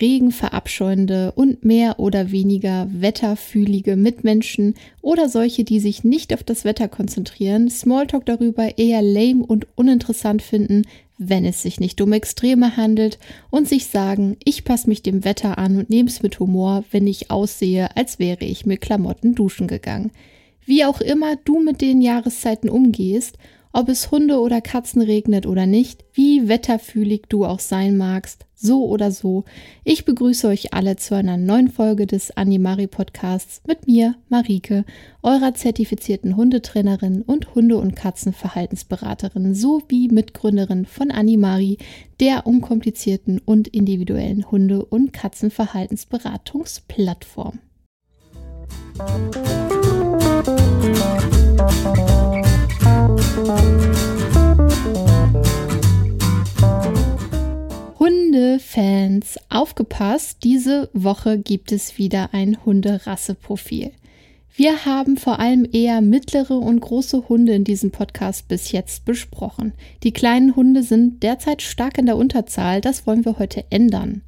Regen verabscheuende und mehr oder weniger wetterfühlige Mitmenschen oder solche, die sich nicht auf das Wetter konzentrieren, Smalltalk darüber eher lame und uninteressant finden, wenn es sich nicht um Extreme handelt und sich sagen, ich passe mich dem Wetter an und nehme es mit Humor, wenn ich aussehe, als wäre ich mit Klamotten duschen gegangen. Wie auch immer du mit den Jahreszeiten umgehst, ob es Hunde oder Katzen regnet oder nicht, wie wetterfühlig du auch sein magst, so oder so, ich begrüße euch alle zu einer neuen Folge des Animari Podcasts mit mir, Marike, eurer zertifizierten Hundetrainerin und Hunde- und Katzenverhaltensberaterin sowie Mitgründerin von Animari, der unkomplizierten und individuellen Hunde- und Katzenverhaltensberatungsplattform. Musik Hundefans, aufgepasst, diese Woche gibt es wieder ein Hunderasseprofil. Wir haben vor allem eher mittlere und große Hunde in diesem Podcast bis jetzt besprochen. Die kleinen Hunde sind derzeit stark in der Unterzahl, das wollen wir heute ändern.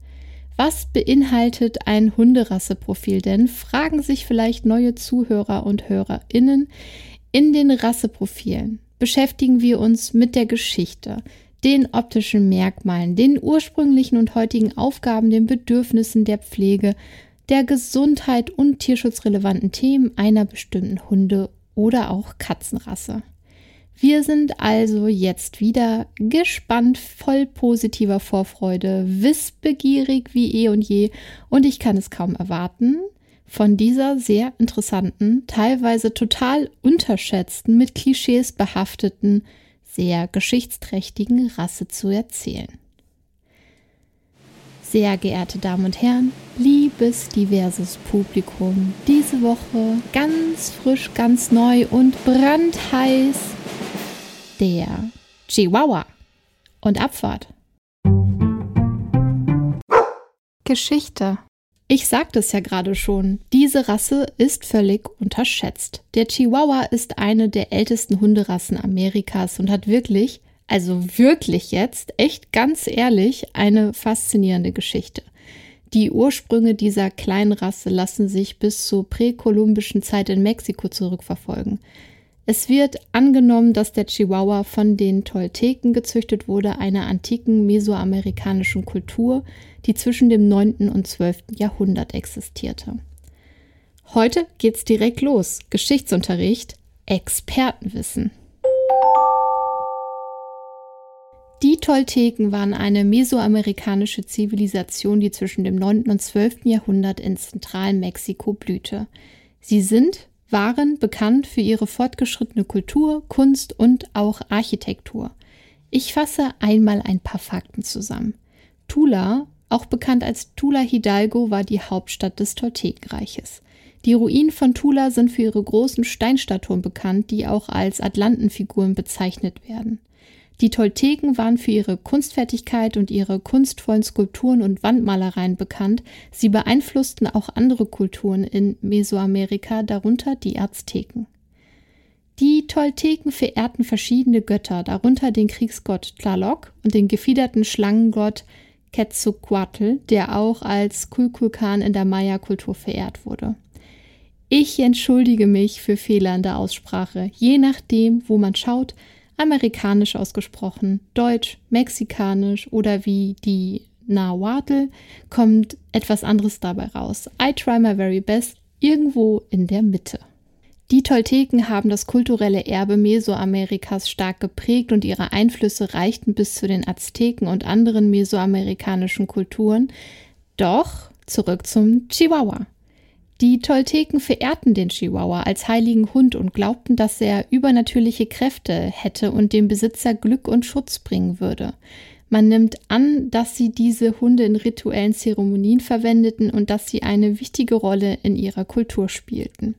Was beinhaltet ein Hunderasseprofil denn? Fragen sich vielleicht neue Zuhörer und Hörerinnen. In den Rasseprofilen beschäftigen wir uns mit der Geschichte, den optischen Merkmalen, den ursprünglichen und heutigen Aufgaben, den Bedürfnissen der Pflege, der Gesundheit und tierschutzrelevanten Themen einer bestimmten Hunde- oder auch Katzenrasse. Wir sind also jetzt wieder gespannt, voll positiver Vorfreude, wissbegierig wie eh und je und ich kann es kaum erwarten, von dieser sehr interessanten, teilweise total unterschätzten, mit Klischees behafteten sehr geschichtsträchtigen Rasse zu erzählen. Sehr geehrte Damen und Herren, liebes diverses Publikum, diese Woche ganz frisch, ganz neu und brandheiß der Chihuahua und Abfahrt. Geschichte ich sagte es ja gerade schon, diese Rasse ist völlig unterschätzt. Der Chihuahua ist eine der ältesten Hunderassen Amerikas und hat wirklich, also wirklich jetzt, echt ganz ehrlich, eine faszinierende Geschichte. Die Ursprünge dieser kleinen Rasse lassen sich bis zur präkolumbischen Zeit in Mexiko zurückverfolgen. Es wird angenommen, dass der Chihuahua von den Tolteken gezüchtet wurde, einer antiken mesoamerikanischen Kultur, die zwischen dem 9. und 12. Jahrhundert existierte. Heute geht's direkt los. Geschichtsunterricht, Expertenwissen. Die Tolteken waren eine mesoamerikanische Zivilisation, die zwischen dem 9. und 12. Jahrhundert in zentralen Mexiko blühte. Sie sind waren bekannt für ihre fortgeschrittene Kultur, Kunst und auch Architektur. Ich fasse einmal ein paar Fakten zusammen. Tula, auch bekannt als Tula Hidalgo, war die Hauptstadt des Toltekenreiches. Die Ruinen von Tula sind für ihre großen Steinstatuen bekannt, die auch als Atlantenfiguren bezeichnet werden. Die Tolteken waren für ihre Kunstfertigkeit und ihre kunstvollen Skulpturen und Wandmalereien bekannt. Sie beeinflussten auch andere Kulturen in Mesoamerika, darunter die Azteken. Die Tolteken verehrten verschiedene Götter, darunter den Kriegsgott Tlaloc und den gefiederten Schlangengott Quetzalcoatl, der auch als Kulkulkan in der Maya-Kultur verehrt wurde. Ich entschuldige mich für Fehler in der Aussprache. Je nachdem, wo man schaut, amerikanisch ausgesprochen, deutsch, mexikanisch oder wie die Nahuatl, kommt etwas anderes dabei raus. I try my very best, irgendwo in der Mitte. Die Tolteken haben das kulturelle Erbe Mesoamerikas stark geprägt und ihre Einflüsse reichten bis zu den Azteken und anderen mesoamerikanischen Kulturen. Doch zurück zum Chihuahua. Die Tolteken verehrten den Chihuahua als heiligen Hund und glaubten, dass er übernatürliche Kräfte hätte und dem Besitzer Glück und Schutz bringen würde. Man nimmt an, dass sie diese Hunde in rituellen Zeremonien verwendeten und dass sie eine wichtige Rolle in ihrer Kultur spielten.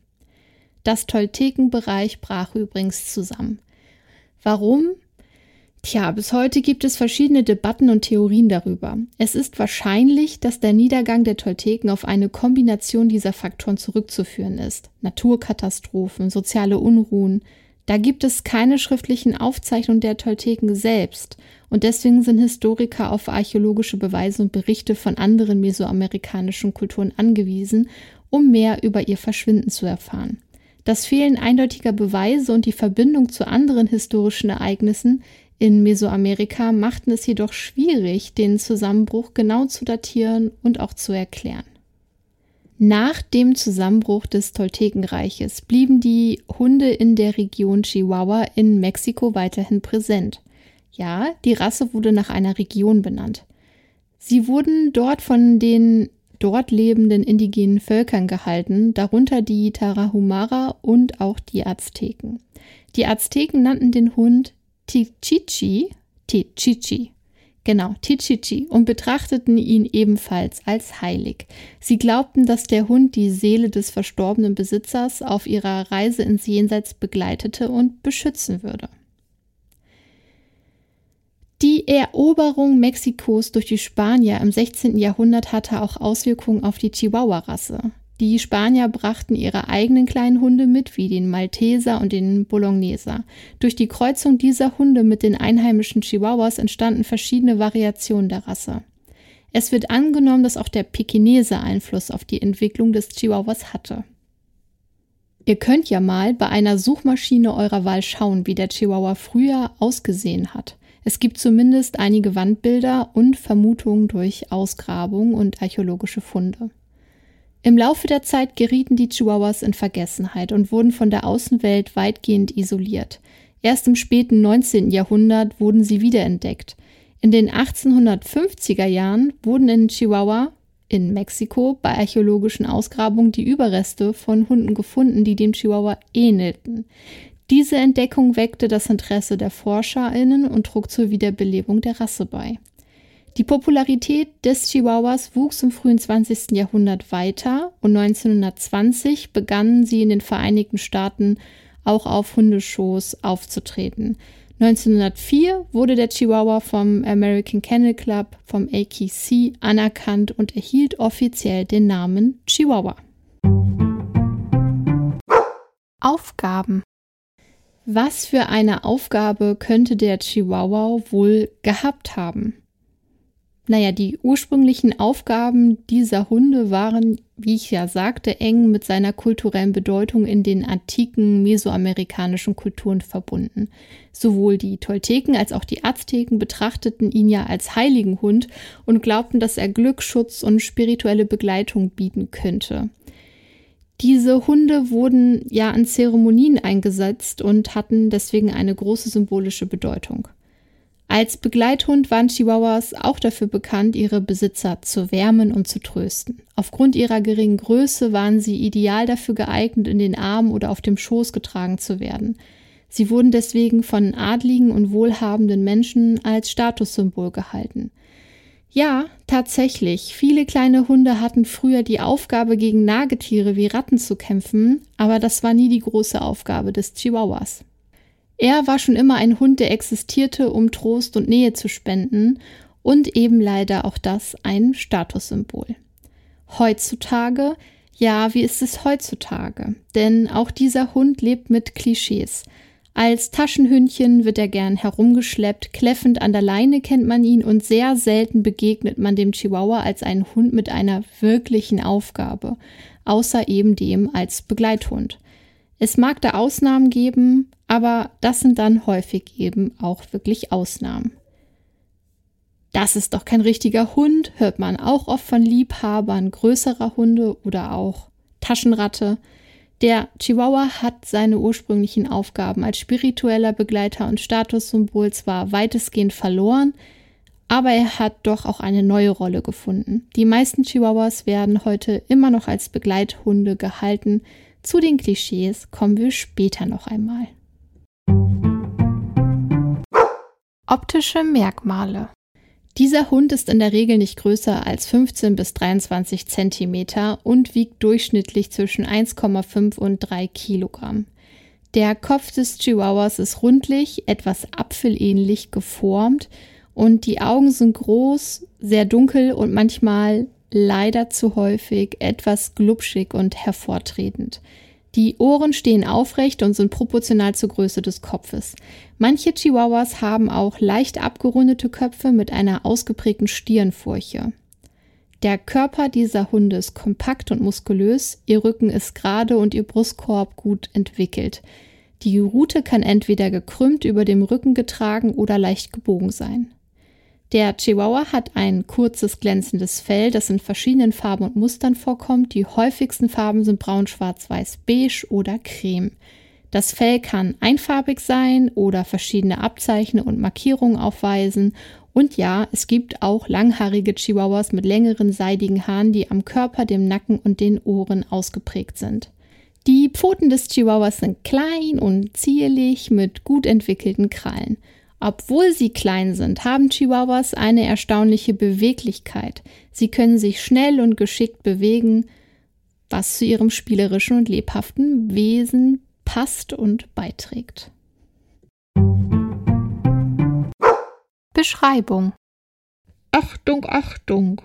Das Toltekenbereich brach übrigens zusammen. Warum? Tja, bis heute gibt es verschiedene Debatten und Theorien darüber. Es ist wahrscheinlich, dass der Niedergang der Tolteken auf eine Kombination dieser Faktoren zurückzuführen ist. Naturkatastrophen, soziale Unruhen, Da gibt es keine schriftlichen Aufzeichnungen der Tolteken selbst und deswegen sind Historiker auf archäologische Beweise und Berichte von anderen mesoamerikanischen Kulturen angewiesen, um mehr über ihr Verschwinden zu erfahren. Das Fehlen eindeutiger Beweise und die Verbindung zu anderen historischen Ereignissen in Mesoamerika machten es jedoch schwierig, den Zusammenbruch genau zu datieren und auch zu erklären. Nach dem Zusammenbruch des Toltekenreiches blieben die Hunde in der Region Chihuahua in Mexiko weiterhin präsent. Ja, die Rasse wurde nach einer Region benannt. Sie wurden dort von den dort lebenden indigenen Völkern gehalten, darunter die Tarahumara und auch die Azteken. Die Azteken nannten den Hund Tichichi, Tichichi, genau, Tichichi, und betrachteten ihn ebenfalls als heilig. Sie glaubten, dass der Hund die Seele des verstorbenen Besitzers auf ihrer Reise ins Jenseits begleitete und beschützen würde. Die Eroberung Mexikos durch die Spanier im 16. Jahrhundert hatte auch Auswirkungen auf die Chihuahua-Rasse. Die Spanier brachten ihre eigenen kleinen Hunde mit, wie den Malteser und den Bologneser. Durch die Kreuzung dieser Hunde mit den einheimischen Chihuahuas entstanden verschiedene Variationen der Rasse. Es wird angenommen, dass auch der Pekinese Einfluss auf die Entwicklung des Chihuahuas hatte. Ihr könnt ja mal bei einer Suchmaschine eurer Wahl schauen, wie der Chihuahua früher ausgesehen hat. Es gibt zumindest einige Wandbilder und Vermutungen durch Ausgrabungen und archäologische Funde. Im Laufe der Zeit gerieten die Chihuahuas in Vergessenheit und wurden von der Außenwelt weitgehend isoliert. Erst im späten 19. Jahrhundert wurden sie wiederentdeckt. In den 1850er Jahren wurden in Chihuahua in Mexiko bei archäologischen Ausgrabungen die Überreste von Hunden gefunden, die dem Chihuahua ähnelten. Diese Entdeckung weckte das Interesse der ForscherInnen und trug zur Wiederbelebung der Rasse bei. Die Popularität des Chihuahuas wuchs im frühen 20. Jahrhundert weiter und 1920 begannen sie in den Vereinigten Staaten auch auf Hundeshows aufzutreten. 1904 wurde der Chihuahua vom American Kennel Club, vom AKC, anerkannt und erhielt offiziell den Namen Chihuahua. Aufgaben was für eine Aufgabe könnte der Chihuahua wohl gehabt haben? Naja, die ursprünglichen Aufgaben dieser Hunde waren, wie ich ja sagte, eng mit seiner kulturellen Bedeutung in den antiken mesoamerikanischen Kulturen verbunden. Sowohl die Tolteken als auch die Azteken betrachteten ihn ja als heiligen Hund und glaubten, dass er Glück, Schutz und spirituelle Begleitung bieten könnte. Diese Hunde wurden ja an Zeremonien eingesetzt und hatten deswegen eine große symbolische Bedeutung. Als Begleithund waren Chihuahuas auch dafür bekannt, ihre Besitzer zu wärmen und zu trösten. Aufgrund ihrer geringen Größe waren sie ideal dafür geeignet, in den Armen oder auf dem Schoß getragen zu werden. Sie wurden deswegen von adligen und wohlhabenden Menschen als Statussymbol gehalten. Ja, tatsächlich. Viele kleine Hunde hatten früher die Aufgabe, gegen Nagetiere wie Ratten zu kämpfen, aber das war nie die große Aufgabe des Chihuahuas. Er war schon immer ein Hund, der existierte, um Trost und Nähe zu spenden und eben leider auch das ein Statussymbol. Heutzutage, ja, wie ist es heutzutage? Denn auch dieser Hund lebt mit Klischees. Als Taschenhündchen wird er gern herumgeschleppt, kläffend an der Leine kennt man ihn und sehr selten begegnet man dem Chihuahua als einen Hund mit einer wirklichen Aufgabe, außer eben dem als Begleithund. Es mag da Ausnahmen geben, aber das sind dann häufig eben auch wirklich Ausnahmen. Das ist doch kein richtiger Hund, hört man auch oft von Liebhabern größerer Hunde oder auch Taschenratte. Der Chihuahua hat seine ursprünglichen Aufgaben als spiritueller Begleiter und Statussymbol zwar weitestgehend verloren, aber er hat doch auch eine neue Rolle gefunden. Die meisten Chihuahuas werden heute immer noch als Begleithunde gehalten. Zu den Klischees kommen wir später noch einmal. Optische Merkmale dieser Hund ist in der Regel nicht größer als 15 bis 23 Zentimeter und wiegt durchschnittlich zwischen 1,5 und 3 Kilogramm. Der Kopf des Chihuahuas ist rundlich, etwas apfelähnlich geformt und die Augen sind groß, sehr dunkel und manchmal leider zu häufig etwas glubschig und hervortretend. Die Ohren stehen aufrecht und sind proportional zur Größe des Kopfes. Manche Chihuahuas haben auch leicht abgerundete Köpfe mit einer ausgeprägten Stirnfurche. Der Körper dieser Hunde ist kompakt und muskulös, ihr Rücken ist gerade und ihr Brustkorb gut entwickelt. Die Rute kann entweder gekrümmt über dem Rücken getragen oder leicht gebogen sein. Der Chihuahua hat ein kurzes glänzendes Fell, das in verschiedenen Farben und Mustern vorkommt. Die häufigsten Farben sind braun, schwarz, weiß, beige oder creme. Das Fell kann einfarbig sein oder verschiedene Abzeichen und Markierungen aufweisen. Und ja, es gibt auch langhaarige Chihuahuas mit längeren seidigen Haaren, die am Körper, dem Nacken und den Ohren ausgeprägt sind. Die Pfoten des Chihuahuas sind klein und zierlich mit gut entwickelten Krallen. Obwohl sie klein sind, haben Chihuahuas eine erstaunliche Beweglichkeit. Sie können sich schnell und geschickt bewegen, was zu ihrem spielerischen und lebhaften Wesen passt und beiträgt. Beschreibung Achtung, Achtung!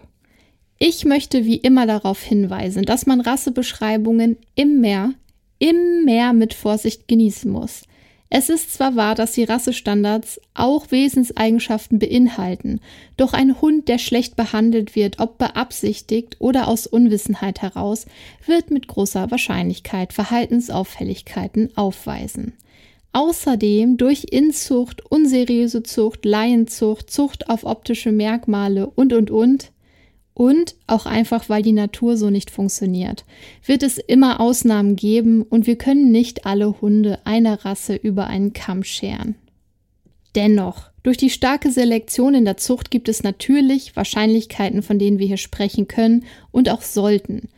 Ich möchte wie immer darauf hinweisen, dass man Rassebeschreibungen immer, immer mit Vorsicht genießen muss. Es ist zwar wahr, dass die Rassestandards auch Wesenseigenschaften beinhalten, doch ein Hund, der schlecht behandelt wird, ob beabsichtigt oder aus Unwissenheit heraus, wird mit großer Wahrscheinlichkeit Verhaltensauffälligkeiten aufweisen. Außerdem durch Inzucht, unseriöse Zucht, Laienzucht, Zucht auf optische Merkmale und und und und auch einfach, weil die Natur so nicht funktioniert, wird es immer Ausnahmen geben und wir können nicht alle Hunde einer Rasse über einen Kamm scheren. Dennoch, durch die starke Selektion in der Zucht gibt es natürlich Wahrscheinlichkeiten, von denen wir hier sprechen können und auch sollten.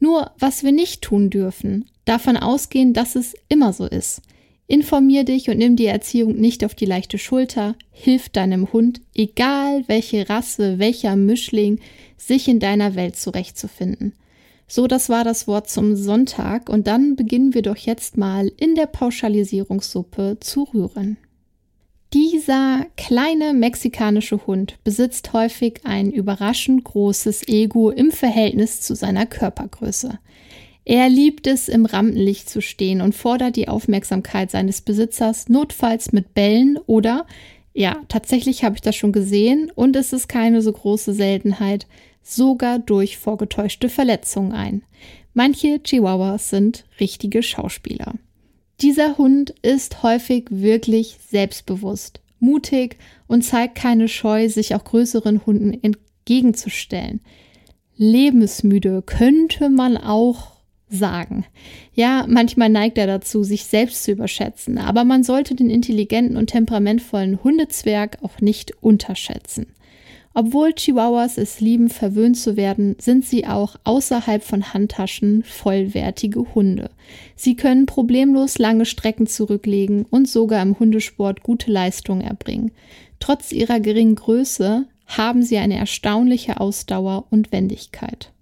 Nur was wir nicht tun dürfen, davon ausgehen, dass es immer so ist. Informier dich und nimm die Erziehung nicht auf die leichte Schulter. Hilf deinem Hund, egal welche Rasse, welcher Mischling, sich in deiner Welt zurechtzufinden. So, das war das Wort zum Sonntag und dann beginnen wir doch jetzt mal in der Pauschalisierungssuppe zu rühren. Dieser kleine mexikanische Hund besitzt häufig ein überraschend großes Ego im Verhältnis zu seiner Körpergröße. Er liebt es, im Rampenlicht zu stehen und fordert die Aufmerksamkeit seines Besitzers notfalls mit Bällen oder, ja, tatsächlich habe ich das schon gesehen und es ist keine so große Seltenheit, sogar durch vorgetäuschte Verletzungen ein. Manche Chihuahuas sind richtige Schauspieler. Dieser Hund ist häufig wirklich selbstbewusst, mutig und zeigt keine Scheu, sich auch größeren Hunden entgegenzustellen. Lebensmüde könnte man auch sagen. Ja, manchmal neigt er dazu, sich selbst zu überschätzen, aber man sollte den intelligenten und temperamentvollen Hundezwerg auch nicht unterschätzen. Obwohl Chihuahuas es lieben, verwöhnt zu werden, sind sie auch außerhalb von Handtaschen vollwertige Hunde. Sie können problemlos lange Strecken zurücklegen und sogar im Hundesport gute Leistungen erbringen. Trotz ihrer geringen Größe haben sie eine erstaunliche Ausdauer und Wendigkeit.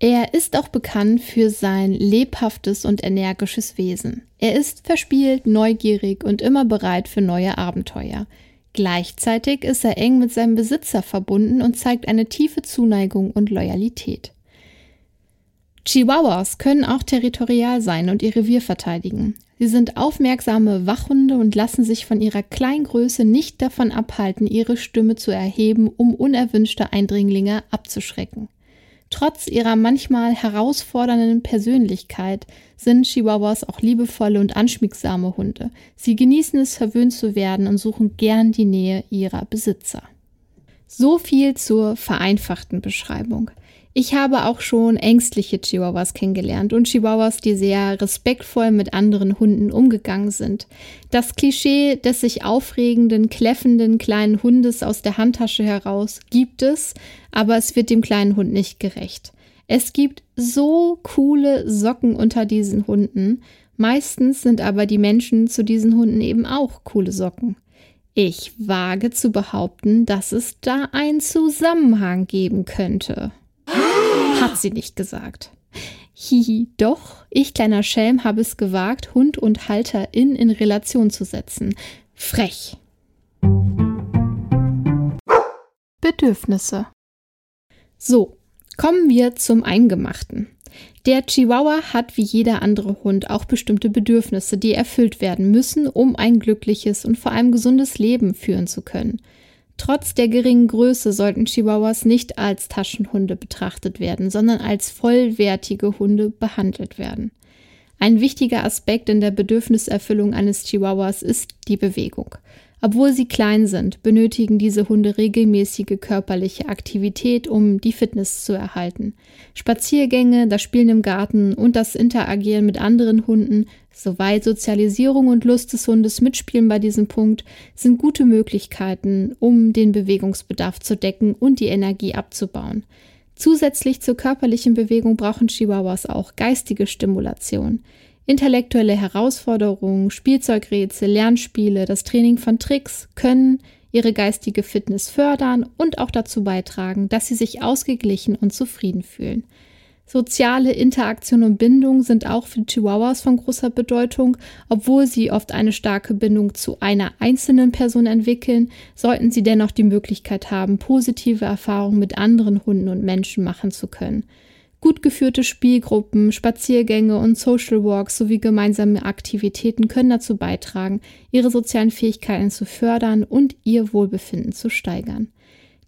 Er ist auch bekannt für sein lebhaftes und energisches Wesen. Er ist verspielt, neugierig und immer bereit für neue Abenteuer. Gleichzeitig ist er eng mit seinem Besitzer verbunden und zeigt eine tiefe Zuneigung und Loyalität. Chihuahuas können auch territorial sein und ihr Revier verteidigen. Sie sind aufmerksame Wachhunde und lassen sich von ihrer Kleingröße nicht davon abhalten, ihre Stimme zu erheben, um unerwünschte Eindringlinge abzuschrecken. Trotz ihrer manchmal herausfordernden Persönlichkeit sind Chihuahuas auch liebevolle und anschmiegsame Hunde. Sie genießen es, verwöhnt zu werden und suchen gern die Nähe ihrer Besitzer. So viel zur vereinfachten Beschreibung. Ich habe auch schon ängstliche Chihuahuas kennengelernt und Chihuahuas, die sehr respektvoll mit anderen Hunden umgegangen sind. Das Klischee des sich aufregenden, kläffenden kleinen Hundes aus der Handtasche heraus gibt es, aber es wird dem kleinen Hund nicht gerecht. Es gibt so coole Socken unter diesen Hunden. Meistens sind aber die Menschen zu diesen Hunden eben auch coole Socken. Ich wage zu behaupten, dass es da einen Zusammenhang geben könnte. Hat sie nicht gesagt. Hihi, doch, ich kleiner Schelm habe es gewagt, Hund und Halterin in Relation zu setzen. Frech. Bedürfnisse. So, kommen wir zum Eingemachten. Der Chihuahua hat wie jeder andere Hund auch bestimmte Bedürfnisse, die erfüllt werden müssen, um ein glückliches und vor allem gesundes Leben führen zu können. Trotz der geringen Größe sollten Chihuahuas nicht als Taschenhunde betrachtet werden, sondern als vollwertige Hunde behandelt werden. Ein wichtiger Aspekt in der Bedürfniserfüllung eines Chihuahuas ist die Bewegung. Obwohl sie klein sind, benötigen diese Hunde regelmäßige körperliche Aktivität, um die Fitness zu erhalten. Spaziergänge, das Spielen im Garten und das Interagieren mit anderen Hunden, soweit Sozialisierung und Lust des Hundes mitspielen bei diesem Punkt, sind gute Möglichkeiten, um den Bewegungsbedarf zu decken und die Energie abzubauen. Zusätzlich zur körperlichen Bewegung brauchen Chihuahuas auch geistige Stimulation. Intellektuelle Herausforderungen, Spielzeugrätsel, Lernspiele, das Training von Tricks können ihre geistige Fitness fördern und auch dazu beitragen, dass sie sich ausgeglichen und zufrieden fühlen. Soziale Interaktion und Bindung sind auch für Chihuahuas von großer Bedeutung. Obwohl sie oft eine starke Bindung zu einer einzelnen Person entwickeln, sollten sie dennoch die Möglichkeit haben, positive Erfahrungen mit anderen Hunden und Menschen machen zu können. Gut geführte Spielgruppen, Spaziergänge und Social Walks sowie gemeinsame Aktivitäten können dazu beitragen, ihre sozialen Fähigkeiten zu fördern und ihr Wohlbefinden zu steigern.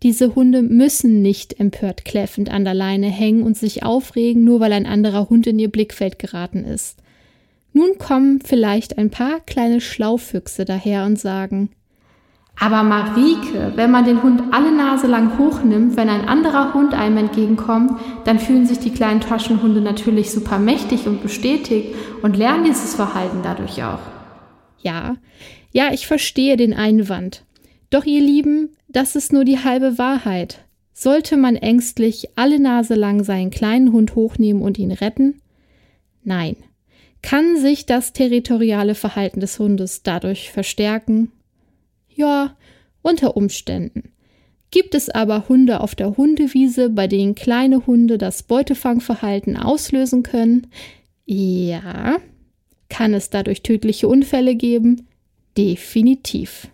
Diese Hunde müssen nicht empört kläffend an der Leine hängen und sich aufregen, nur weil ein anderer Hund in ihr Blickfeld geraten ist. Nun kommen vielleicht ein paar kleine Schlaufüchse daher und sagen, aber Marike, wenn man den Hund alle Nase lang hochnimmt, wenn ein anderer Hund einem entgegenkommt, dann fühlen sich die kleinen Taschenhunde natürlich super mächtig und bestätigt und lernen dieses Verhalten dadurch auch. Ja, ja, ich verstehe den Einwand. Doch ihr Lieben, das ist nur die halbe Wahrheit. Sollte man ängstlich alle Nase lang seinen kleinen Hund hochnehmen und ihn retten? Nein. Kann sich das territoriale Verhalten des Hundes dadurch verstärken? Ja, unter Umständen. Gibt es aber Hunde auf der Hundewiese, bei denen kleine Hunde das Beutefangverhalten auslösen können? Ja. Kann es dadurch tödliche Unfälle geben? Definitiv.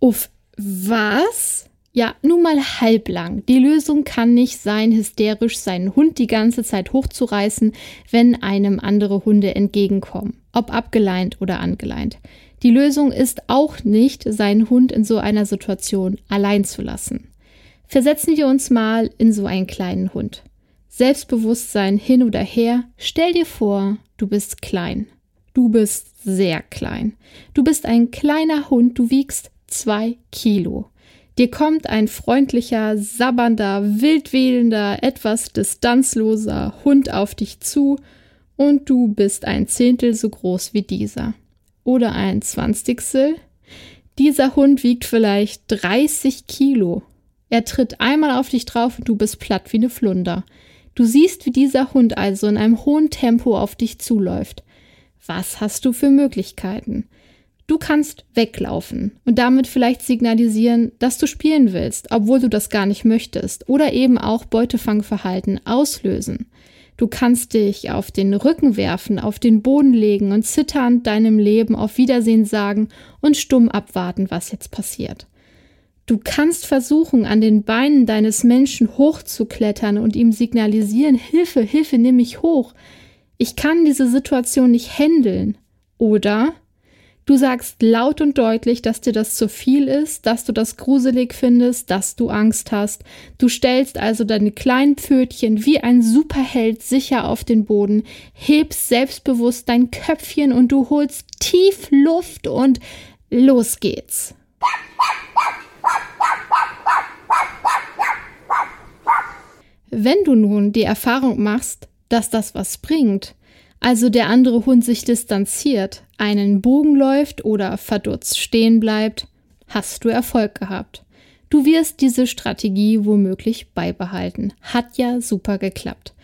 Uff, was? Ja, nun mal halblang. Die Lösung kann nicht sein, hysterisch seinen Hund die ganze Zeit hochzureißen, wenn einem andere Hunde entgegenkommen, ob abgeleint oder angeleint. Die Lösung ist auch nicht, seinen Hund in so einer Situation allein zu lassen. Versetzen wir uns mal in so einen kleinen Hund. Selbstbewusstsein hin oder her, stell dir vor, du bist klein. Du bist sehr klein. Du bist ein kleiner Hund, du wiegst zwei Kilo. Dir kommt ein freundlicher, sabbernder, wildwählender, etwas distanzloser Hund auf dich zu und du bist ein Zehntel so groß wie dieser oder ein Zwanzigstel. Dieser Hund wiegt vielleicht 30 Kilo. Er tritt einmal auf dich drauf und du bist platt wie eine Flunder. Du siehst, wie dieser Hund also in einem hohen Tempo auf dich zuläuft. Was hast du für Möglichkeiten? Du kannst weglaufen und damit vielleicht signalisieren, dass du spielen willst, obwohl du das gar nicht möchtest, oder eben auch Beutefangverhalten auslösen. Du kannst dich auf den Rücken werfen, auf den Boden legen und zitternd deinem Leben auf Wiedersehen sagen und stumm abwarten, was jetzt passiert. Du kannst versuchen, an den Beinen deines Menschen hochzuklettern und ihm signalisieren, Hilfe, Hilfe, nimm mich hoch. Ich kann diese Situation nicht handeln. Oder Du sagst laut und deutlich, dass dir das zu viel ist, dass du das gruselig findest, dass du Angst hast. Du stellst also deine kleinen Pfötchen wie ein Superheld sicher auf den Boden, hebst selbstbewusst dein Köpfchen und du holst tief Luft und los geht's. Wenn du nun die Erfahrung machst, dass das was bringt, also der andere Hund sich distanziert, einen Bogen läuft oder verdutzt stehen bleibt, hast du Erfolg gehabt. Du wirst diese Strategie womöglich beibehalten. Hat ja super geklappt.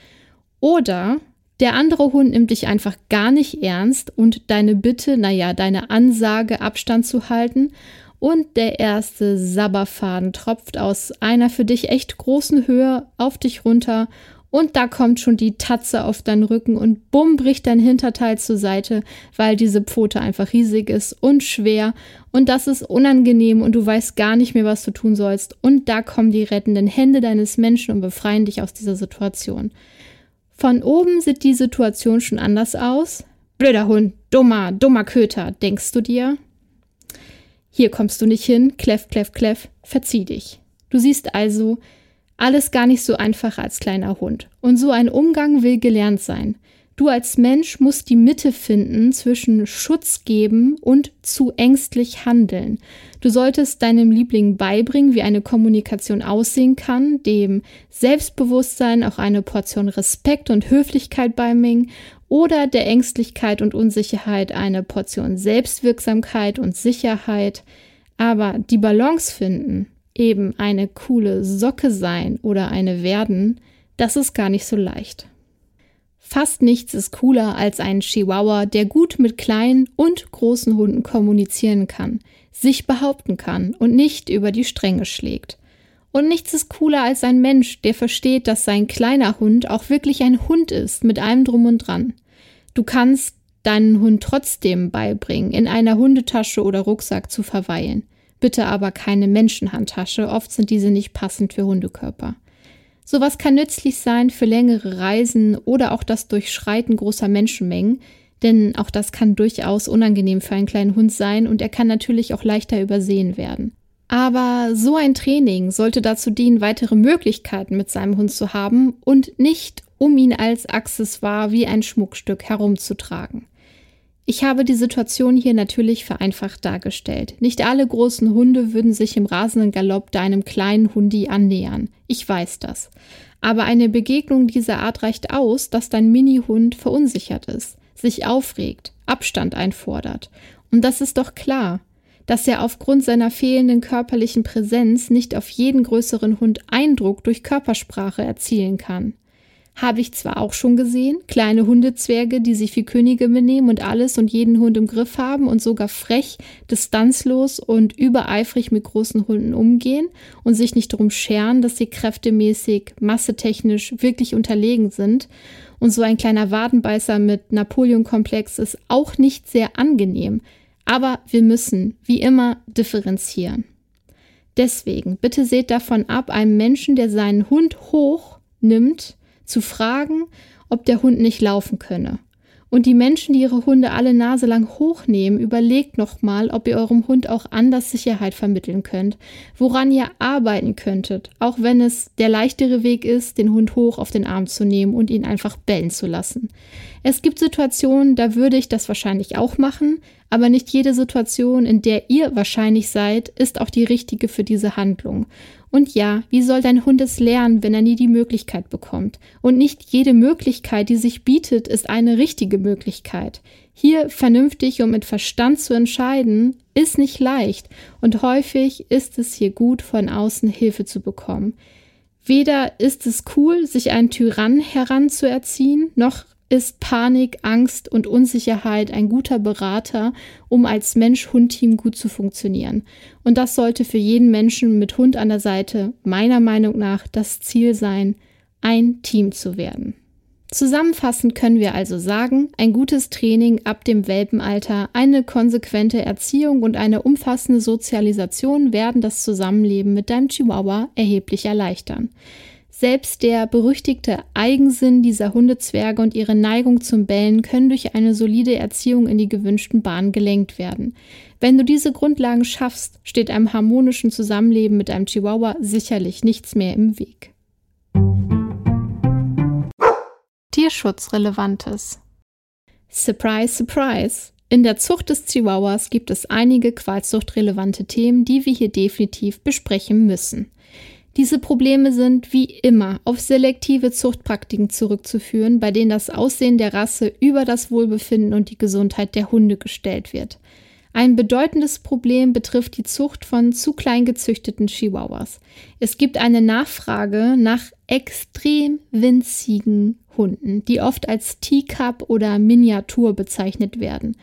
Oder der andere Hund nimmt dich einfach gar nicht ernst und deine Bitte, naja, deine Ansage, Abstand zu halten und der erste Sabberfaden tropft aus einer für dich echt großen Höhe auf dich runter und da kommt schon die Tatze auf deinen Rücken und bumm bricht dein Hinterteil zur Seite, weil diese Pfote einfach riesig ist und schwer und das ist unangenehm und du weißt gar nicht mehr, was du tun sollst. Und da kommen die rettenden Hände deines Menschen und befreien dich aus dieser Situation. Von oben sieht die Situation schon anders aus. Blöder Hund, dummer, dummer Köter, denkst du dir? Hier kommst du nicht hin, kleff, kleff, kleff, verzieh dich. Du siehst also, alles gar nicht so einfach als kleiner Hund. Und so ein Umgang will gelernt sein. Du als Mensch musst die Mitte finden zwischen Schutz geben und zu ängstlich handeln. Du solltest deinem Liebling beibringen, wie eine Kommunikation aussehen kann, dem Selbstbewusstsein auch eine Portion Respekt und Höflichkeit beibringen oder der Ängstlichkeit und Unsicherheit eine Portion Selbstwirksamkeit und Sicherheit. Aber die Balance finden, eben eine coole Socke sein oder eine werden, das ist gar nicht so leicht. Fast nichts ist cooler als ein Chihuahua, der gut mit kleinen und großen Hunden kommunizieren kann, sich behaupten kann und nicht über die Stränge schlägt. Und nichts ist cooler als ein Mensch, der versteht, dass sein kleiner Hund auch wirklich ein Hund ist, mit allem drum und dran. Du kannst deinen Hund trotzdem beibringen, in einer Hundetasche oder Rucksack zu verweilen. Bitte aber keine Menschenhandtasche, oft sind diese nicht passend für Hundekörper. Sowas kann nützlich sein für längere Reisen oder auch das Durchschreiten großer Menschenmengen, denn auch das kann durchaus unangenehm für einen kleinen Hund sein und er kann natürlich auch leichter übersehen werden. Aber so ein Training sollte dazu dienen, weitere Möglichkeiten mit seinem Hund zu haben und nicht um ihn als Accessoire wie ein Schmuckstück herumzutragen. Ich habe die Situation hier natürlich vereinfacht dargestellt. Nicht alle großen Hunde würden sich im rasenden Galopp deinem kleinen Hundi annähern. Ich weiß das. Aber eine Begegnung dieser Art reicht aus, dass dein Mini-Hund verunsichert ist, sich aufregt, Abstand einfordert. Und das ist doch klar, dass er aufgrund seiner fehlenden körperlichen Präsenz nicht auf jeden größeren Hund Eindruck durch Körpersprache erzielen kann. Habe ich zwar auch schon gesehen, kleine Hundezwerge, die sich wie Könige benehmen und alles und jeden Hund im Griff haben und sogar frech, distanzlos und übereifrig mit großen Hunden umgehen und sich nicht darum scheren, dass sie kräftemäßig, massetechnisch wirklich unterlegen sind. Und so ein kleiner Wadenbeißer mit Napoleon-Komplex ist auch nicht sehr angenehm. Aber wir müssen, wie immer, differenzieren. Deswegen, bitte seht davon ab, einem Menschen, der seinen Hund hoch nimmt, zu fragen, ob der Hund nicht laufen könne. Und die Menschen, die ihre Hunde alle Nase lang hochnehmen, überlegt nochmal, ob ihr eurem Hund auch anders Sicherheit vermitteln könnt, woran ihr arbeiten könntet, auch wenn es der leichtere Weg ist, den Hund hoch auf den Arm zu nehmen und ihn einfach bellen zu lassen. Es gibt Situationen, da würde ich das wahrscheinlich auch machen, aber nicht jede Situation, in der ihr wahrscheinlich seid, ist auch die richtige für diese Handlung. Und ja, wie soll dein Hund es lernen, wenn er nie die Möglichkeit bekommt? Und nicht jede Möglichkeit, die sich bietet, ist eine richtige Möglichkeit. Hier vernünftig und mit Verstand zu entscheiden, ist nicht leicht und häufig ist es hier gut, von außen Hilfe zu bekommen. Weder ist es cool, sich einen Tyrann heranzuerziehen, noch ist Panik, Angst und Unsicherheit ein guter Berater, um als Mensch-Hund-Team gut zu funktionieren. Und das sollte für jeden Menschen mit Hund an der Seite meiner Meinung nach das Ziel sein, ein Team zu werden. Zusammenfassend können wir also sagen, ein gutes Training ab dem Welpenalter, eine konsequente Erziehung und eine umfassende Sozialisation werden das Zusammenleben mit deinem Chihuahua erheblich erleichtern. Selbst der berüchtigte Eigensinn dieser Hundezwerge und ihre Neigung zum Bellen können durch eine solide Erziehung in die gewünschten Bahnen gelenkt werden. Wenn du diese Grundlagen schaffst, steht einem harmonischen Zusammenleben mit einem Chihuahua sicherlich nichts mehr im Weg. Tierschutzrelevantes Surprise, surprise! In der Zucht des Chihuahuas gibt es einige qualzuchtrelevante Themen, die wir hier definitiv besprechen müssen. Diese Probleme sind wie immer auf selektive Zuchtpraktiken zurückzuführen, bei denen das Aussehen der Rasse über das Wohlbefinden und die Gesundheit der Hunde gestellt wird. Ein bedeutendes Problem betrifft die Zucht von zu klein gezüchteten Chihuahuas. Es gibt eine Nachfrage nach extrem winzigen Hunden, die oft als Teacup oder Miniatur bezeichnet werden.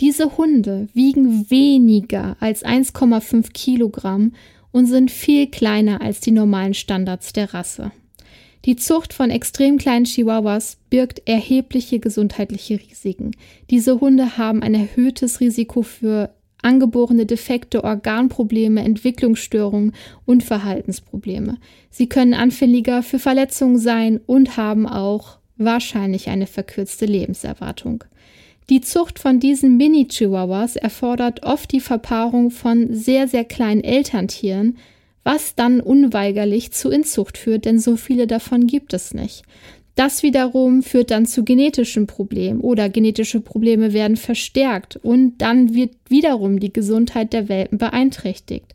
Diese Hunde wiegen weniger als 1,5 Kilogramm und sind viel kleiner als die normalen Standards der Rasse. Die Zucht von extrem kleinen Chihuahuas birgt erhebliche gesundheitliche Risiken. Diese Hunde haben ein erhöhtes Risiko für angeborene Defekte, Organprobleme, Entwicklungsstörungen und Verhaltensprobleme. Sie können anfälliger für Verletzungen sein und haben auch wahrscheinlich eine verkürzte Lebenserwartung. Die Zucht von diesen Mini-Chihuahuas erfordert oft die Verpaarung von sehr, sehr kleinen Elterntieren, was dann unweigerlich zu Inzucht führt, denn so viele davon gibt es nicht. Das wiederum führt dann zu genetischen Problemen oder genetische Probleme werden verstärkt und dann wird wiederum die Gesundheit der Welpen beeinträchtigt.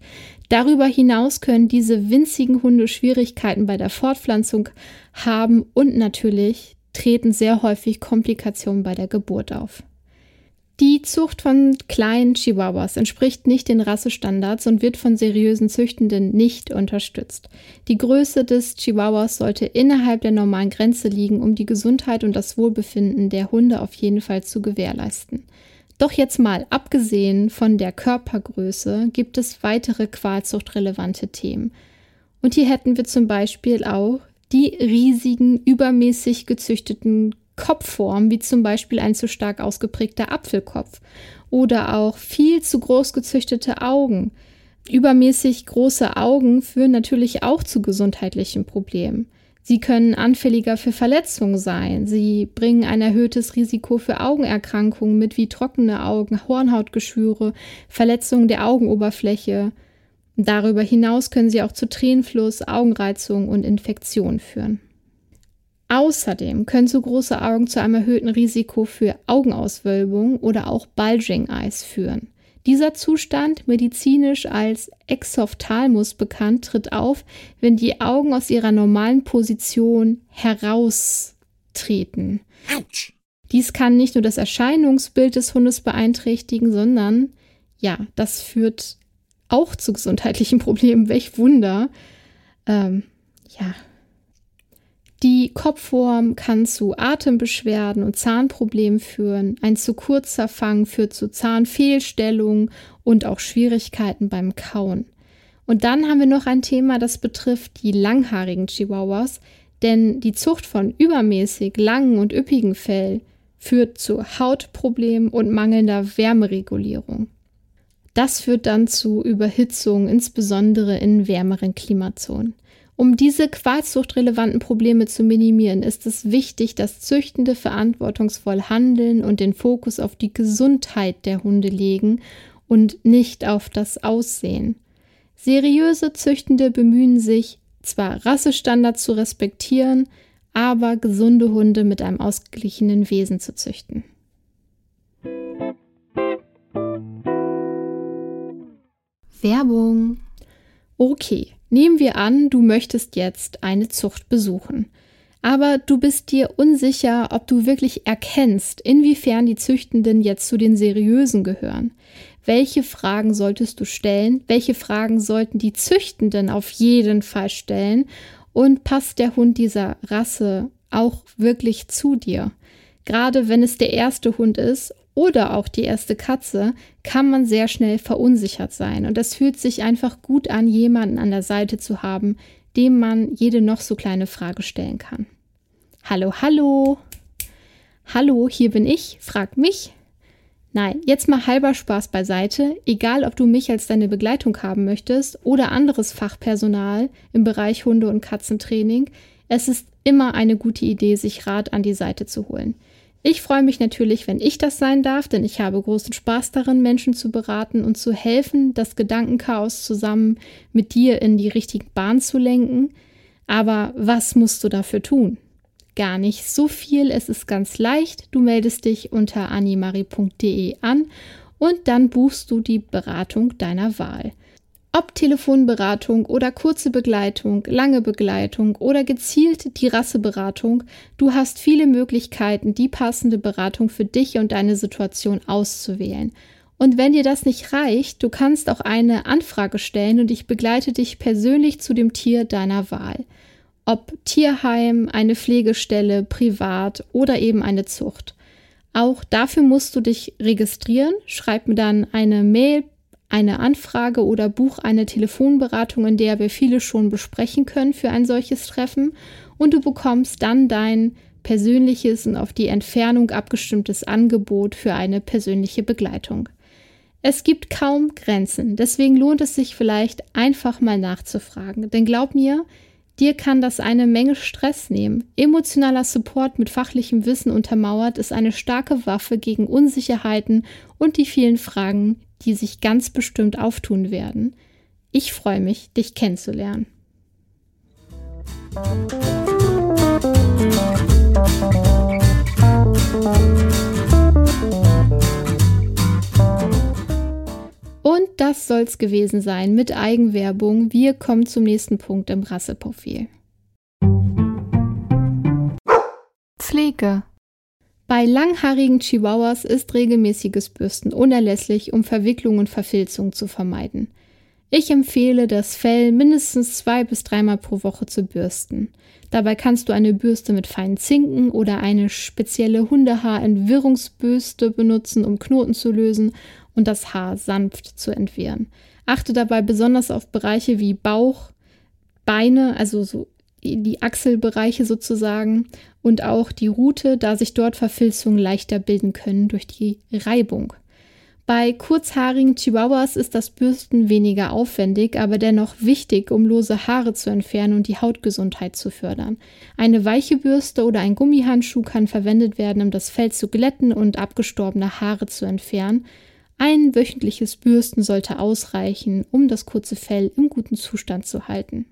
Darüber hinaus können diese winzigen Hunde Schwierigkeiten bei der Fortpflanzung haben und natürlich treten sehr häufig Komplikationen bei der Geburt auf. Die Zucht von kleinen Chihuahuas entspricht nicht den Rassestandards und wird von seriösen Züchtenden nicht unterstützt. Die Größe des Chihuahuas sollte innerhalb der normalen Grenze liegen, um die Gesundheit und das Wohlbefinden der Hunde auf jeden Fall zu gewährleisten. Doch jetzt mal abgesehen von der Körpergröße gibt es weitere qualzuchtrelevante Themen. Und hier hätten wir zum Beispiel auch die riesigen, übermäßig gezüchteten Kopfform, wie zum Beispiel ein zu stark ausgeprägter Apfelkopf oder auch viel zu groß gezüchtete Augen. Übermäßig große Augen führen natürlich auch zu gesundheitlichen Problemen. Sie können anfälliger für Verletzungen sein. Sie bringen ein erhöhtes Risiko für Augenerkrankungen mit wie trockene Augen, Hornhautgeschwüre, Verletzungen der Augenoberfläche. Darüber hinaus können sie auch zu Tränenfluss, Augenreizung und Infektionen führen. Außerdem können zu große Augen zu einem erhöhten Risiko für Augenauswölbung oder auch Bulging Eyes führen. Dieser Zustand, medizinisch als Exophthalmus bekannt, tritt auf, wenn die Augen aus ihrer normalen Position heraustreten. Ouch. Dies kann nicht nur das Erscheinungsbild des Hundes beeinträchtigen, sondern ja, das führt auch zu gesundheitlichen Problemen. Welch Wunder. Ähm, ja, die Kopfform kann zu Atembeschwerden und Zahnproblemen führen. Ein zu kurzer Fang führt zu Zahnfehlstellungen und auch Schwierigkeiten beim Kauen. Und dann haben wir noch ein Thema, das betrifft die langhaarigen Chihuahuas, denn die Zucht von übermäßig langen und üppigen Fell führt zu Hautproblemen und mangelnder Wärmeregulierung. Das führt dann zu Überhitzung, insbesondere in wärmeren Klimazonen. Um diese qualzuchtrelevanten Probleme zu minimieren, ist es wichtig, dass Züchtende verantwortungsvoll handeln und den Fokus auf die Gesundheit der Hunde legen und nicht auf das Aussehen. Seriöse Züchtende bemühen sich, zwar Rassestandards zu respektieren, aber gesunde Hunde mit einem ausgeglichenen Wesen zu züchten. Werbung. Okay, Nehmen wir an, du möchtest jetzt eine Zucht besuchen. Aber du bist dir unsicher, ob du wirklich erkennst, inwiefern die Züchtenden jetzt zu den Seriösen gehören. Welche Fragen solltest du stellen? Welche Fragen sollten die Züchtenden auf jeden Fall stellen? Und passt der Hund dieser Rasse auch wirklich zu dir? Gerade wenn es der erste Hund ist oder auch die erste Katze, kann man sehr schnell verunsichert sein. Und es fühlt sich einfach gut an, jemanden an der Seite zu haben, dem man jede noch so kleine Frage stellen kann. Hallo, hallo. Hallo, hier bin ich, frag mich. Nein, jetzt mal halber Spaß beiseite. Egal, ob du mich als deine Begleitung haben möchtest oder anderes Fachpersonal im Bereich Hunde- und Katzentraining, es ist immer eine gute Idee, sich Rat an die Seite zu holen. Ich freue mich natürlich, wenn ich das sein darf, denn ich habe großen Spaß darin, Menschen zu beraten und zu helfen, das Gedankenchaos zusammen mit dir in die richtige Bahn zu lenken. Aber was musst du dafür tun? Gar nicht so viel, es ist ganz leicht. Du meldest dich unter animari.de an und dann buchst du die Beratung deiner Wahl. Ob Telefonberatung oder kurze Begleitung, lange Begleitung oder gezielt die Rasseberatung, du hast viele Möglichkeiten, die passende Beratung für dich und deine Situation auszuwählen. Und wenn dir das nicht reicht, du kannst auch eine Anfrage stellen und ich begleite dich persönlich zu dem Tier deiner Wahl. Ob Tierheim, eine Pflegestelle, privat oder eben eine Zucht. Auch dafür musst du dich registrieren. Schreib mir dann eine Mail eine Anfrage oder buch eine Telefonberatung, in der wir viele schon besprechen können für ein solches Treffen und du bekommst dann dein persönliches und auf die Entfernung abgestimmtes Angebot für eine persönliche Begleitung. Es gibt kaum Grenzen, deswegen lohnt es sich vielleicht einfach mal nachzufragen, denn glaub mir, Dir kann das eine Menge Stress nehmen. Emotionaler Support mit fachlichem Wissen untermauert ist eine starke Waffe gegen Unsicherheiten und die vielen Fragen, die sich ganz bestimmt auftun werden. Ich freue mich, dich kennenzulernen. Und das soll's gewesen sein mit Eigenwerbung. Wir kommen zum nächsten Punkt im Rasseprofil. Pflege. Bei langhaarigen Chihuahuas ist regelmäßiges Bürsten unerlässlich, um Verwicklung und Verfilzung zu vermeiden. Ich empfehle, das Fell mindestens zwei bis dreimal pro Woche zu bürsten. Dabei kannst du eine Bürste mit feinen Zinken oder eine spezielle Hundehaarentwirrungsbürste benutzen, um Knoten zu lösen und das Haar sanft zu entwirren. Achte dabei besonders auf Bereiche wie Bauch, Beine, also so die Achselbereiche sozusagen und auch die Rute, da sich dort Verfilzungen leichter bilden können durch die Reibung. Bei kurzhaarigen Chihuahuas ist das Bürsten weniger aufwendig, aber dennoch wichtig, um lose Haare zu entfernen und die Hautgesundheit zu fördern. Eine weiche Bürste oder ein Gummihandschuh kann verwendet werden, um das Fell zu glätten und abgestorbene Haare zu entfernen. Ein wöchentliches Bürsten sollte ausreichen, um das kurze Fell im guten Zustand zu halten.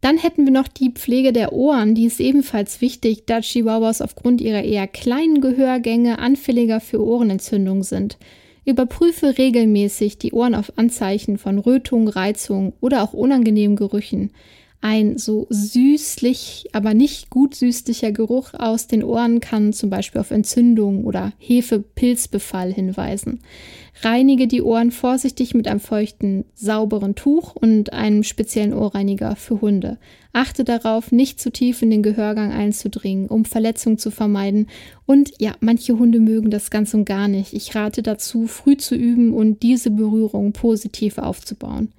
Dann hätten wir noch die Pflege der Ohren, die ist ebenfalls wichtig, da Chihuahuas aufgrund ihrer eher kleinen Gehörgänge anfälliger für Ohrenentzündungen sind. Überprüfe regelmäßig die Ohren auf Anzeichen von Rötung, Reizung oder auch unangenehmen Gerüchen. Ein so süßlich, aber nicht gut süßlicher Geruch aus den Ohren kann zum Beispiel auf Entzündung oder Hefepilzbefall hinweisen. Reinige die Ohren vorsichtig mit einem feuchten, sauberen Tuch und einem speziellen Ohrreiniger für Hunde. Achte darauf, nicht zu tief in den Gehörgang einzudringen, um Verletzungen zu vermeiden. Und ja, manche Hunde mögen das ganz und gar nicht. Ich rate dazu, früh zu üben und diese Berührung positiv aufzubauen.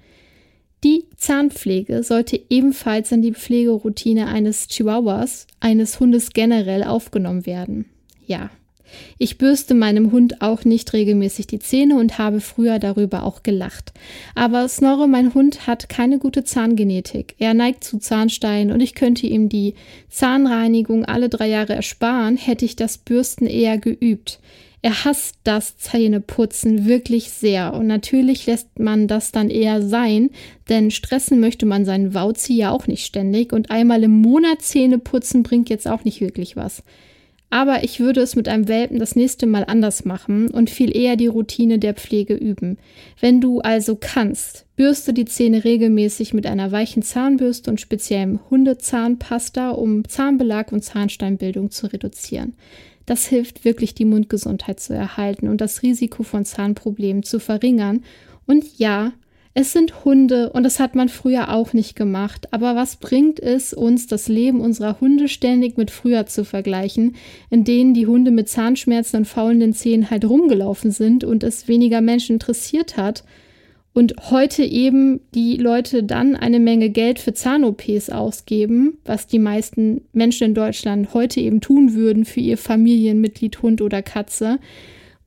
Die Zahnpflege sollte ebenfalls in die Pflegeroutine eines Chihuahuas, eines Hundes generell aufgenommen werden. Ja, ich bürste meinem Hund auch nicht regelmäßig die Zähne und habe früher darüber auch gelacht. Aber Snorre, mein Hund, hat keine gute Zahngenetik. Er neigt zu Zahnstein und ich könnte ihm die Zahnreinigung alle drei Jahre ersparen, hätte ich das Bürsten eher geübt. Er hasst das Zähneputzen wirklich sehr und natürlich lässt man das dann eher sein, denn stressen möchte man seinen Wauzi ja auch nicht ständig und einmal im Monat Zähne putzen bringt jetzt auch nicht wirklich was. Aber ich würde es mit einem Welpen das nächste Mal anders machen und viel eher die Routine der Pflege üben. Wenn du also kannst, bürste die Zähne regelmäßig mit einer weichen Zahnbürste und speziellem Hundezahnpasta, um Zahnbelag und Zahnsteinbildung zu reduzieren. Das hilft wirklich, die Mundgesundheit zu erhalten und das Risiko von Zahnproblemen zu verringern. Und ja, es sind Hunde und das hat man früher auch nicht gemacht. Aber was bringt es uns, das Leben unserer Hunde ständig mit früher zu vergleichen, in denen die Hunde mit Zahnschmerzen und faulenden Zähnen halt rumgelaufen sind und es weniger Menschen interessiert hat? Und heute eben die Leute dann eine Menge Geld für Zahn-OPs ausgeben, was die meisten Menschen in Deutschland heute eben tun würden für ihr Familienmitglied, Hund oder Katze.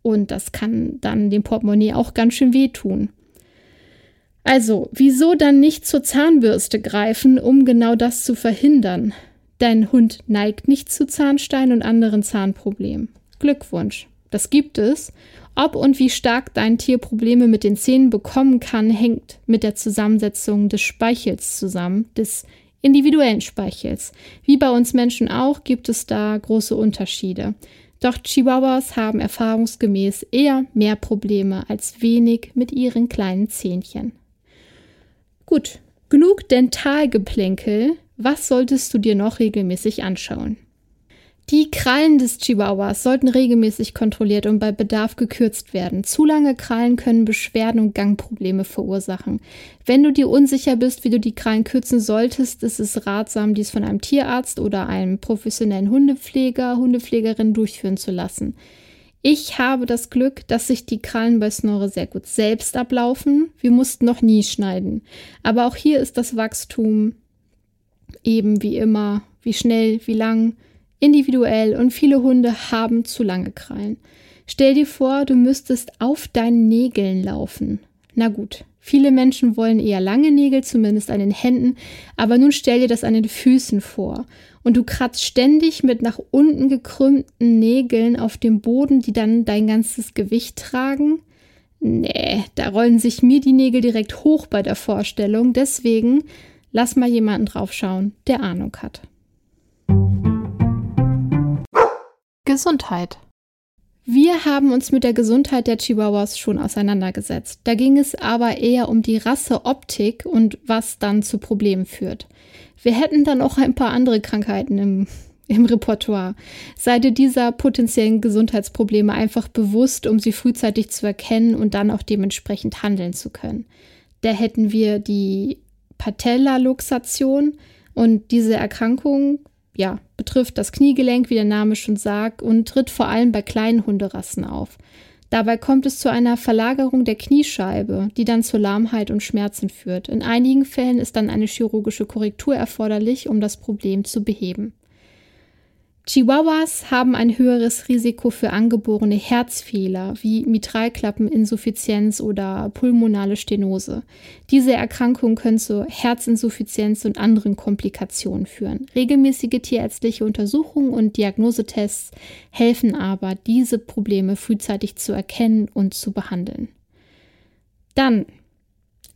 Und das kann dann dem Portemonnaie auch ganz schön wehtun. Also, wieso dann nicht zur Zahnbürste greifen, um genau das zu verhindern? Dein Hund neigt nicht zu Zahnstein und anderen Zahnproblemen. Glückwunsch. Das gibt es. Ob und wie stark dein Tier Probleme mit den Zähnen bekommen kann, hängt mit der Zusammensetzung des Speichels zusammen, des individuellen Speichels. Wie bei uns Menschen auch gibt es da große Unterschiede. Doch Chihuahuas haben erfahrungsgemäß eher mehr Probleme als wenig mit ihren kleinen Zähnchen. Gut, genug Dentalgeplänkel. Was solltest du dir noch regelmäßig anschauen? Die Krallen des Chihuahuas sollten regelmäßig kontrolliert und bei Bedarf gekürzt werden. Zu lange Krallen können Beschwerden und Gangprobleme verursachen. Wenn du dir unsicher bist, wie du die Krallen kürzen solltest, ist es ratsam, dies von einem Tierarzt oder einem professionellen Hundepfleger, Hundepflegerin durchführen zu lassen. Ich habe das Glück, dass sich die Krallen bei Snorre sehr gut selbst ablaufen. Wir mussten noch nie schneiden. Aber auch hier ist das Wachstum eben wie immer, wie schnell, wie lang, individuell und viele Hunde haben zu lange Krallen. Stell dir vor, du müsstest auf deinen Nägeln laufen. Na gut, Viele Menschen wollen eher lange Nägel, zumindest an den Händen, aber nun stell dir das an den Füßen vor. Und du kratzt ständig mit nach unten gekrümmten Nägeln auf dem Boden, die dann dein ganzes Gewicht tragen. Nee, da rollen sich mir die Nägel direkt hoch bei der Vorstellung. Deswegen lass mal jemanden draufschauen, der Ahnung hat. Gesundheit. Wir haben uns mit der Gesundheit der Chihuahuas schon auseinandergesetzt. Da ging es aber eher um die Rasseoptik und was dann zu Problemen führt. Wir hätten dann auch ein paar andere Krankheiten im, im Repertoire. Sei dir dieser potenziellen Gesundheitsprobleme einfach bewusst, um sie frühzeitig zu erkennen und dann auch dementsprechend handeln zu können. Da hätten wir die Patella-Luxation und diese Erkrankung ja, betrifft das Kniegelenk, wie der Name schon sagt, und tritt vor allem bei kleinen Hunderassen auf. Dabei kommt es zu einer Verlagerung der Kniescheibe, die dann zur Lahmheit und Schmerzen führt. In einigen Fällen ist dann eine chirurgische Korrektur erforderlich, um das Problem zu beheben. Chihuahuas haben ein höheres Risiko für angeborene Herzfehler wie Mitralklappeninsuffizienz oder pulmonale Stenose. Diese Erkrankungen können zu Herzinsuffizienz und anderen Komplikationen führen. Regelmäßige tierärztliche Untersuchungen und Diagnosetests helfen aber, diese Probleme frühzeitig zu erkennen und zu behandeln. Dann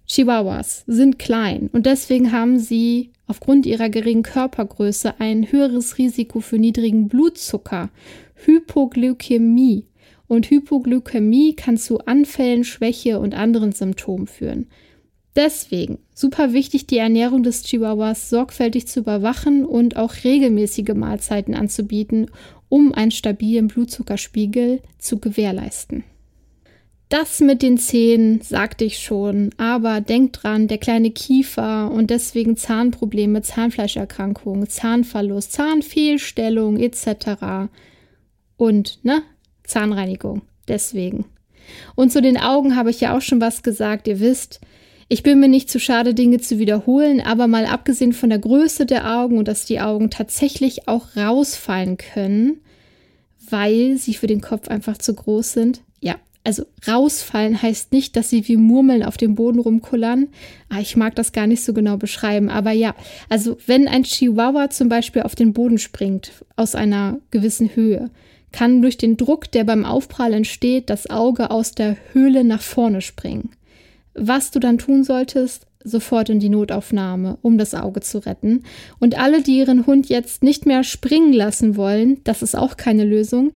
Chihuahuas sind klein und deswegen haben sie aufgrund ihrer geringen Körpergröße ein höheres Risiko für niedrigen Blutzucker, Hypoglykämie. Und Hypoglykämie kann zu Anfällen, Schwäche und anderen Symptomen führen. Deswegen super wichtig, die Ernährung des Chihuahuas sorgfältig zu überwachen und auch regelmäßige Mahlzeiten anzubieten, um einen stabilen Blutzuckerspiegel zu gewährleisten. Das mit den Zähnen sagte ich schon, aber denkt dran, der kleine Kiefer und deswegen Zahnprobleme, Zahnfleischerkrankungen, Zahnverlust, Zahnfehlstellung etc. Und, ne, Zahnreinigung, deswegen. Und zu den Augen habe ich ja auch schon was gesagt, ihr wisst, ich bin mir nicht zu schade, Dinge zu wiederholen, aber mal abgesehen von der Größe der Augen und dass die Augen tatsächlich auch rausfallen können, weil sie für den Kopf einfach zu groß sind, ja, also rausfallen heißt nicht, dass sie wie Murmeln auf dem Boden rumkullern. Ah, ich mag das gar nicht so genau beschreiben, aber ja, also wenn ein Chihuahua zum Beispiel auf den Boden springt aus einer gewissen Höhe, kann durch den Druck, der beim Aufprall entsteht, das Auge aus der Höhle nach vorne springen. Was du dann tun solltest, sofort in die Notaufnahme, um das Auge zu retten. Und alle, die ihren Hund jetzt nicht mehr springen lassen wollen, das ist auch keine Lösung,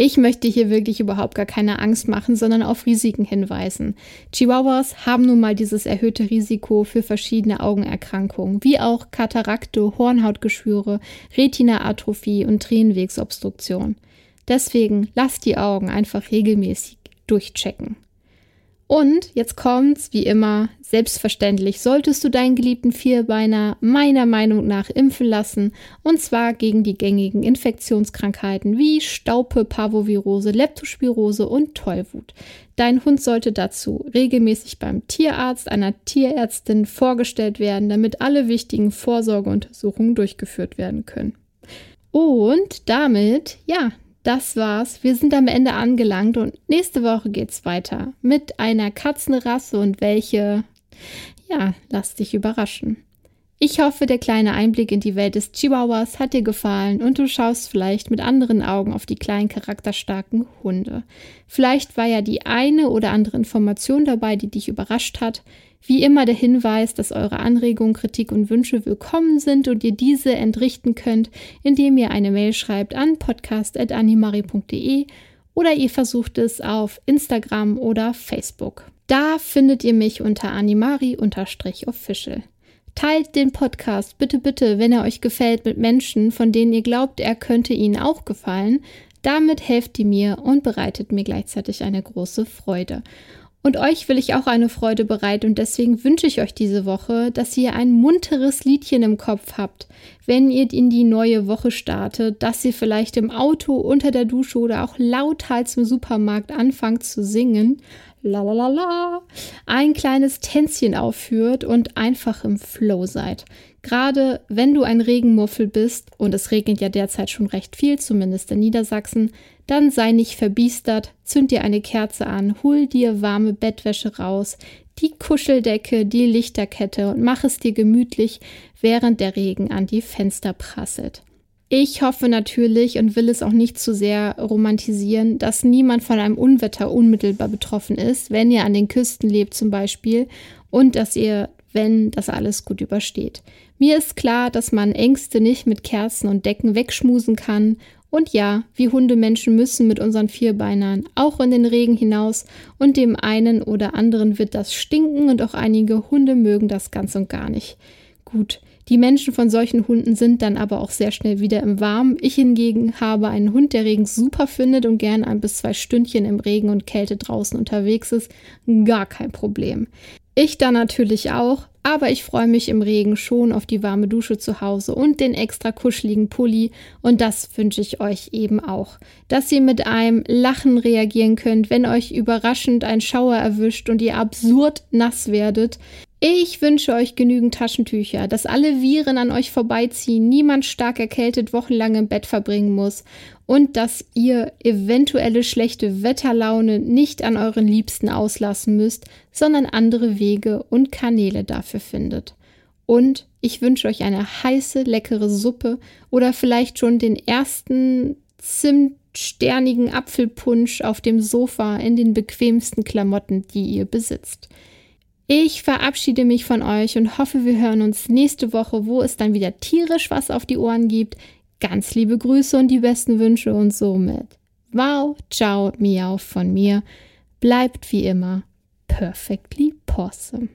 ich möchte hier wirklich überhaupt gar keine Angst machen, sondern auf Risiken hinweisen. Chihuahuas haben nun mal dieses erhöhte Risiko für verschiedene Augenerkrankungen, wie auch Katarakte, Hornhautgeschwüre, Retinaatrophie und Tränenwegsobstruktion. Deswegen lasst die Augen einfach regelmäßig durchchecken. Und jetzt kommt's, wie immer, selbstverständlich solltest du deinen geliebten Vierbeiner meiner Meinung nach impfen lassen, und zwar gegen die gängigen Infektionskrankheiten wie Staupe, Parvovirose, Leptospirose und Tollwut. Dein Hund sollte dazu regelmäßig beim Tierarzt, einer Tierärztin vorgestellt werden, damit alle wichtigen Vorsorgeuntersuchungen durchgeführt werden können. Und damit, ja, das war's. Wir sind am Ende angelangt und nächste Woche geht's weiter mit einer Katzenrasse und welche, ja, lass dich überraschen. Ich hoffe, der kleine Einblick in die Welt des Chihuahuas hat dir gefallen und du schaust vielleicht mit anderen Augen auf die kleinen charakterstarken Hunde. Vielleicht war ja die eine oder andere Information dabei, die dich überrascht hat. Wie immer der Hinweis, dass eure Anregungen, Kritik und Wünsche willkommen sind und ihr diese entrichten könnt, indem ihr eine Mail schreibt an podcast.animari.de oder ihr versucht es auf Instagram oder Facebook. Da findet ihr mich unter animari-official. Teilt den Podcast bitte, bitte, wenn er euch gefällt, mit Menschen, von denen ihr glaubt, er könnte ihnen auch gefallen. Damit helft ihr mir und bereitet mir gleichzeitig eine große Freude. Und euch will ich auch eine Freude bereiten und deswegen wünsche ich euch diese Woche, dass ihr ein munteres Liedchen im Kopf habt, wenn ihr in die neue Woche startet, dass ihr vielleicht im Auto, unter der Dusche oder auch lauthals im Supermarkt anfangt zu singen la la la la, ein kleines Tänzchen aufführt und einfach im Flow seid. Gerade wenn du ein Regenmuffel bist, und es regnet ja derzeit schon recht viel, zumindest in Niedersachsen, dann sei nicht verbiestert, zünd dir eine Kerze an, hol dir warme Bettwäsche raus, die Kuscheldecke, die Lichterkette und mach es dir gemütlich, während der Regen an die Fenster prasselt. Ich hoffe natürlich und will es auch nicht zu sehr romantisieren, dass niemand von einem Unwetter unmittelbar betroffen ist, wenn ihr an den Küsten lebt zum Beispiel, und dass ihr, wenn das alles gut übersteht. Mir ist klar, dass man Ängste nicht mit Kerzen und Decken wegschmusen kann. Und ja, wir Hundemenschen müssen mit unseren Vierbeinern auch in den Regen hinaus und dem einen oder anderen wird das stinken und auch einige Hunde mögen das ganz und gar nicht. Gut, die Menschen von solchen Hunden sind dann aber auch sehr schnell wieder im Warmen. Ich hingegen habe einen Hund, der Regen super findet und gern ein bis zwei Stündchen im Regen und Kälte draußen unterwegs ist. Gar kein Problem. Ich dann natürlich auch, aber ich freue mich im Regen schon auf die warme Dusche zu Hause und den extra kuscheligen Pulli und das wünsche ich euch eben auch. Dass ihr mit einem Lachen reagieren könnt, wenn euch überraschend ein Schauer erwischt und ihr absurd nass werdet. Ich wünsche euch genügend Taschentücher, dass alle Viren an euch vorbeiziehen, niemand stark erkältet wochenlang im Bett verbringen muss und dass ihr eventuelle schlechte Wetterlaune nicht an euren Liebsten auslassen müsst, sondern andere Wege und Kanäle dafür findet. Und ich wünsche euch eine heiße, leckere Suppe oder vielleicht schon den ersten zimtsternigen Apfelpunsch auf dem Sofa in den bequemsten Klamotten, die ihr besitzt. Ich verabschiede mich von euch und hoffe, wir hören uns nächste Woche, wo es dann wieder tierisch was auf die Ohren gibt. Ganz liebe Grüße und die besten Wünsche und somit. Wow, ciao, miau von mir. Bleibt wie immer perfectly possum.